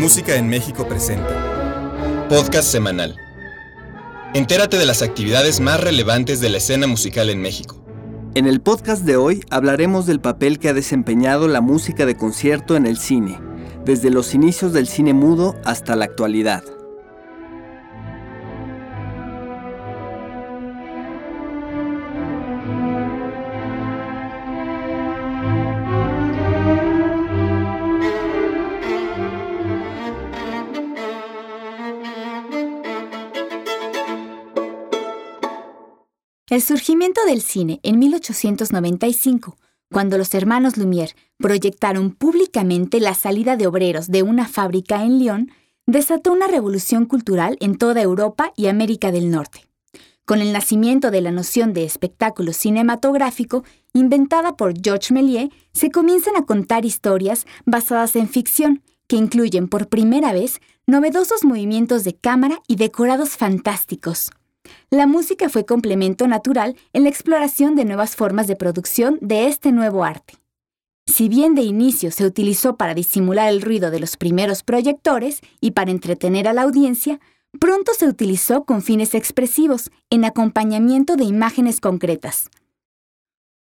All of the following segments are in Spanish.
Música en México presenta. Podcast semanal. Entérate de las actividades más relevantes de la escena musical en México. En el podcast de hoy hablaremos del papel que ha desempeñado la música de concierto en el cine, desde los inicios del cine mudo hasta la actualidad. El surgimiento del cine en 1895, cuando los hermanos Lumière proyectaron públicamente la salida de obreros de una fábrica en Lyon, desató una revolución cultural en toda Europa y América del Norte. Con el nacimiento de la noción de espectáculo cinematográfico, inventada por Georges Méliès, se comienzan a contar historias basadas en ficción, que incluyen por primera vez novedosos movimientos de cámara y decorados fantásticos. La música fue complemento natural en la exploración de nuevas formas de producción de este nuevo arte. Si bien de inicio se utilizó para disimular el ruido de los primeros proyectores y para entretener a la audiencia, pronto se utilizó con fines expresivos, en acompañamiento de imágenes concretas.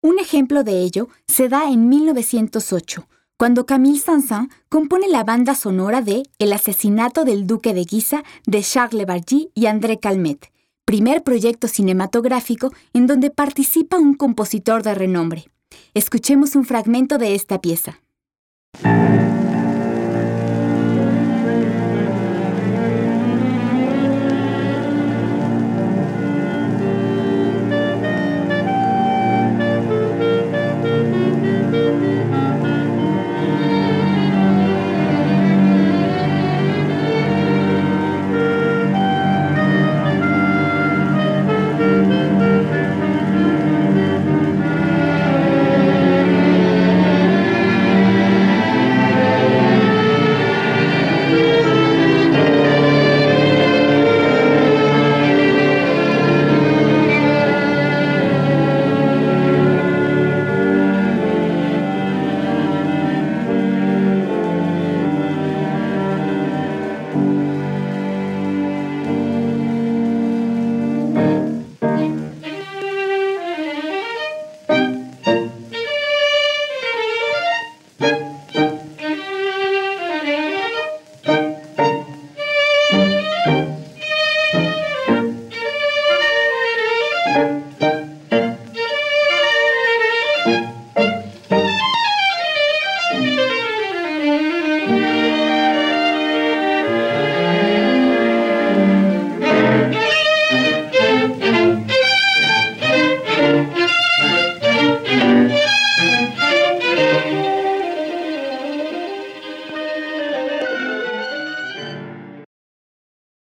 Un ejemplo de ello se da en 1908, cuando Camille Saint-Saëns compone la banda sonora de El asesinato del duque de Guisa de Charles Bargy y André Calmet, primer proyecto cinematográfico en donde participa un compositor de renombre. Escuchemos un fragmento de esta pieza.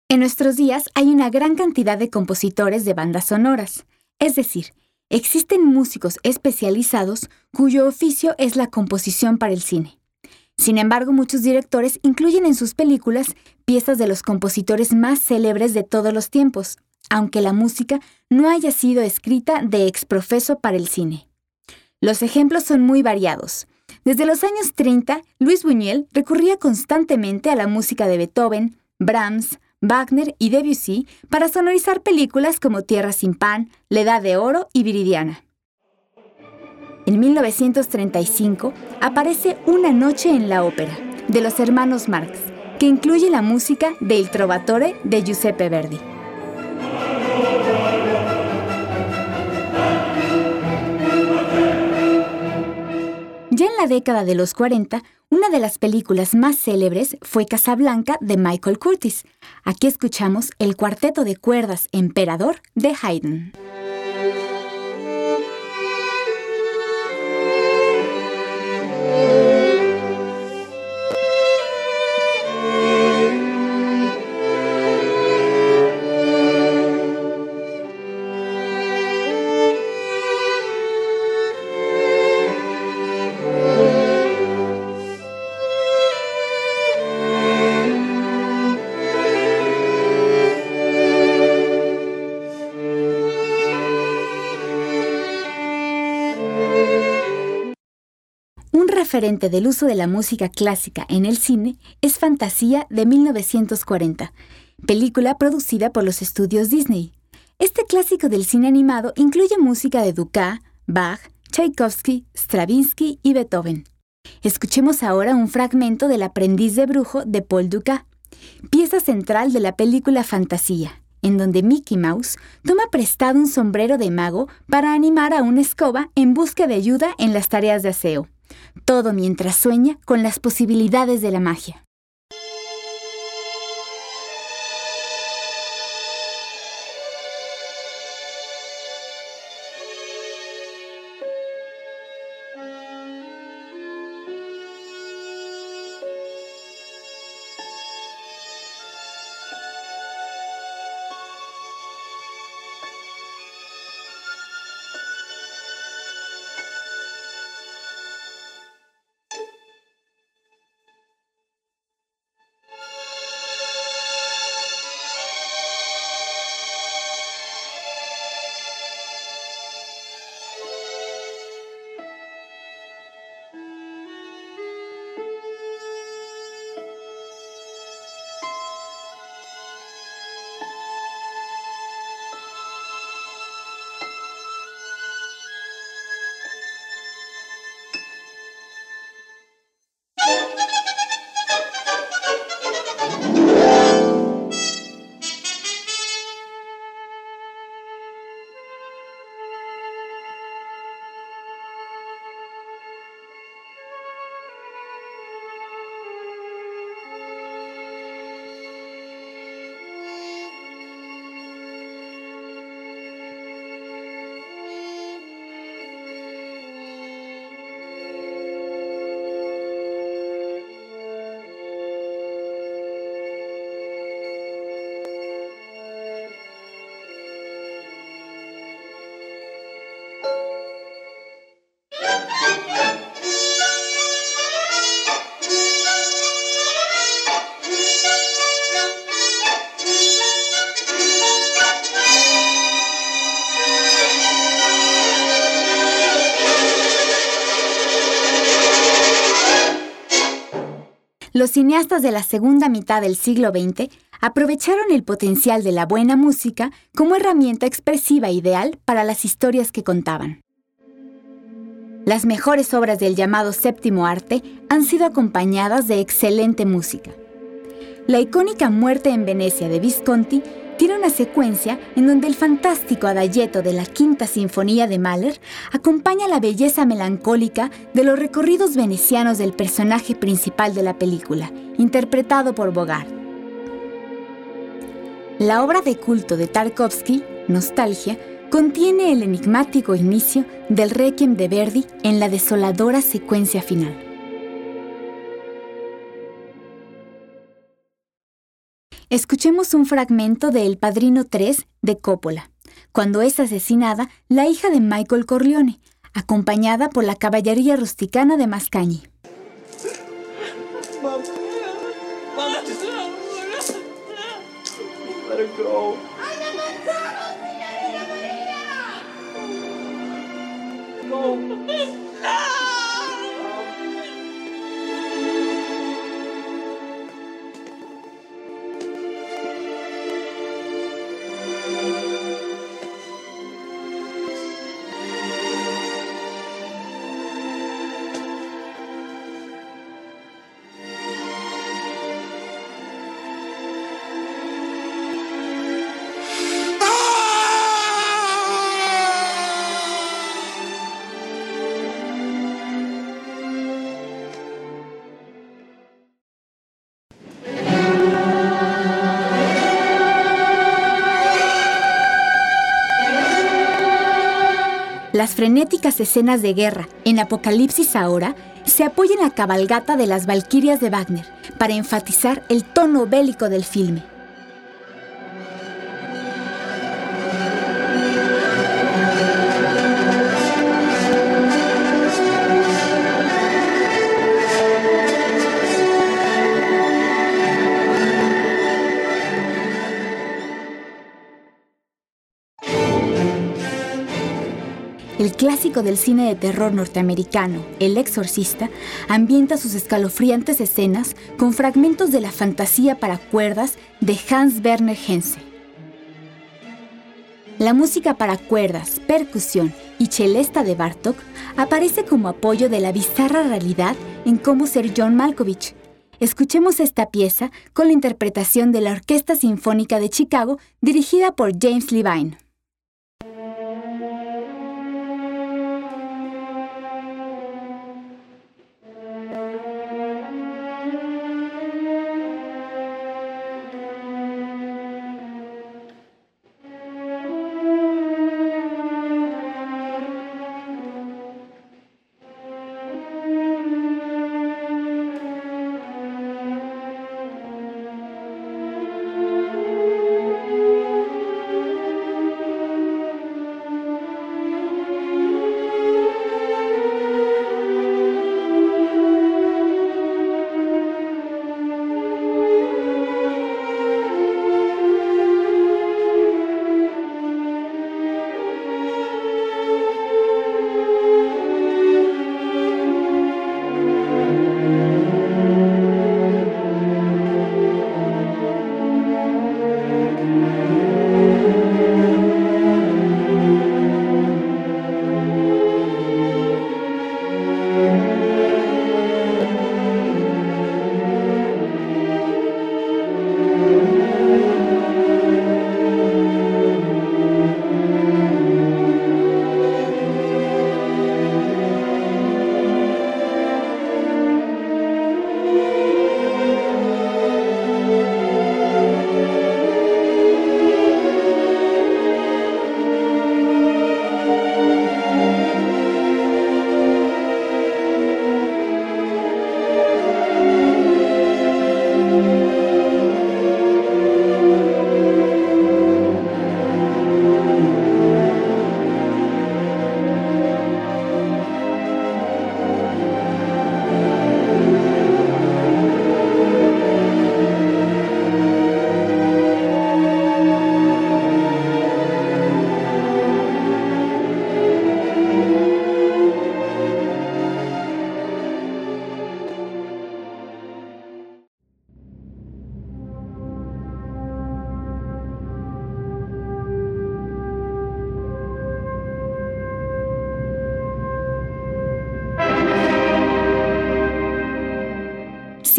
En nuestros días hay una gran cantidad de compositores de bandas sonoras, es decir, existen músicos especializados cuyo oficio es la composición para el cine. Sin embargo, muchos directores incluyen en sus películas piezas de los compositores más célebres de todos los tiempos, aunque la música no haya sido escrita de exprofeso para el cine. Los ejemplos son muy variados. Desde los años 30, Luis Buñuel recurría constantemente a la música de Beethoven, Brahms, Wagner y Debussy para sonorizar películas como Tierra sin Pan, La Edad de Oro y Viridiana. En 1935 aparece Una noche en la ópera, de los hermanos Marx, que incluye la música de Il Trovatore de Giuseppe Verdi. Ya en la década de los 40, una de las películas más célebres fue Casablanca de Michael Curtis. Aquí escuchamos el cuarteto de cuerdas Emperador de Haydn. Referente del uso de la música clásica en el cine es Fantasía de 1940, película producida por los estudios Disney. Este clásico del cine animado incluye música de Dukas, Bach, Tchaikovsky, Stravinsky y Beethoven. Escuchemos ahora un fragmento del Aprendiz de Brujo de Paul Dukas, pieza central de la película Fantasía, en donde Mickey Mouse toma prestado un sombrero de mago para animar a una escoba en busca de ayuda en las tareas de aseo. Todo mientras sueña con las posibilidades de la magia. Cineastas de la segunda mitad del siglo XX aprovecharon el potencial de la buena música como herramienta expresiva ideal para las historias que contaban. Las mejores obras del llamado séptimo arte han sido acompañadas de excelente música. La icónica Muerte en Venecia de Visconti tiene una secuencia en donde el fantástico adagietto de la Quinta Sinfonía de Mahler acompaña la belleza melancólica de los recorridos venecianos del personaje principal de la película, interpretado por Bogart. La obra de culto de Tarkovsky, Nostalgia, contiene el enigmático inicio del Requiem de Verdi en la desoladora secuencia final. Escuchemos un fragmento de El Padrino 3 de Coppola, cuando es asesinada la hija de Michael Corleone, acompañada por la caballería rusticana de Mascagni. Frenéticas escenas de guerra en Apocalipsis ahora se apoyan en la cabalgata de las Valquirias de Wagner para enfatizar el tono bélico del filme. Clásico del cine de terror norteamericano, El Exorcista, ambienta sus escalofriantes escenas con fragmentos de la fantasía para cuerdas de Hans Werner Henze. La música para cuerdas, percusión y chelesta de Bartok aparece como apoyo de la bizarra realidad en cómo ser John Malkovich. Escuchemos esta pieza con la interpretación de la Orquesta Sinfónica de Chicago dirigida por James Levine.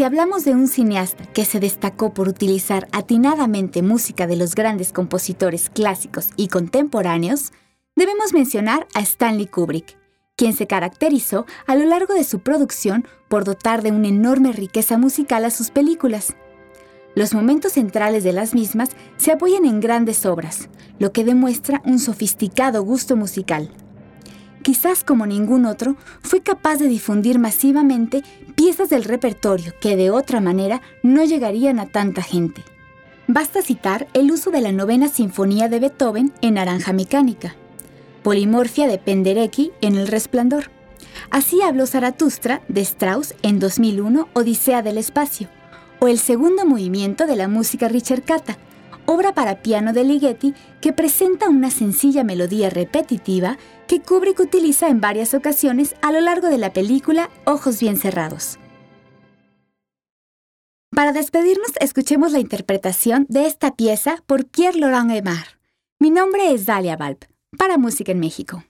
Hablamos de un cineasta que se destacó por utilizar atinadamente música de los grandes compositores clásicos y contemporáneos, debemos mencionar a Stanley Kubrick, quien se caracterizó a lo largo de su producción por dotar de una enorme riqueza musical a sus películas. Los momentos centrales de las mismas se apoyan en grandes obras, lo que demuestra un sofisticado gusto musical quizás como ningún otro, fue capaz de difundir masivamente piezas del repertorio que de otra manera no llegarían a tanta gente. Basta citar el uso de la novena sinfonía de Beethoven en Naranja Mecánica, Polimorfia de Penderecki en El Resplandor. Así habló Zaratustra de Strauss en 2001 Odisea del Espacio, o el segundo movimiento de la música Richard obra para piano de Ligeti que presenta una sencilla melodía repetitiva que Kubrick utiliza en varias ocasiones a lo largo de la película Ojos bien cerrados. Para despedirnos, escuchemos la interpretación de esta pieza por Pierre Laurent Aymar. Mi nombre es Dalia Valp, para Música en México.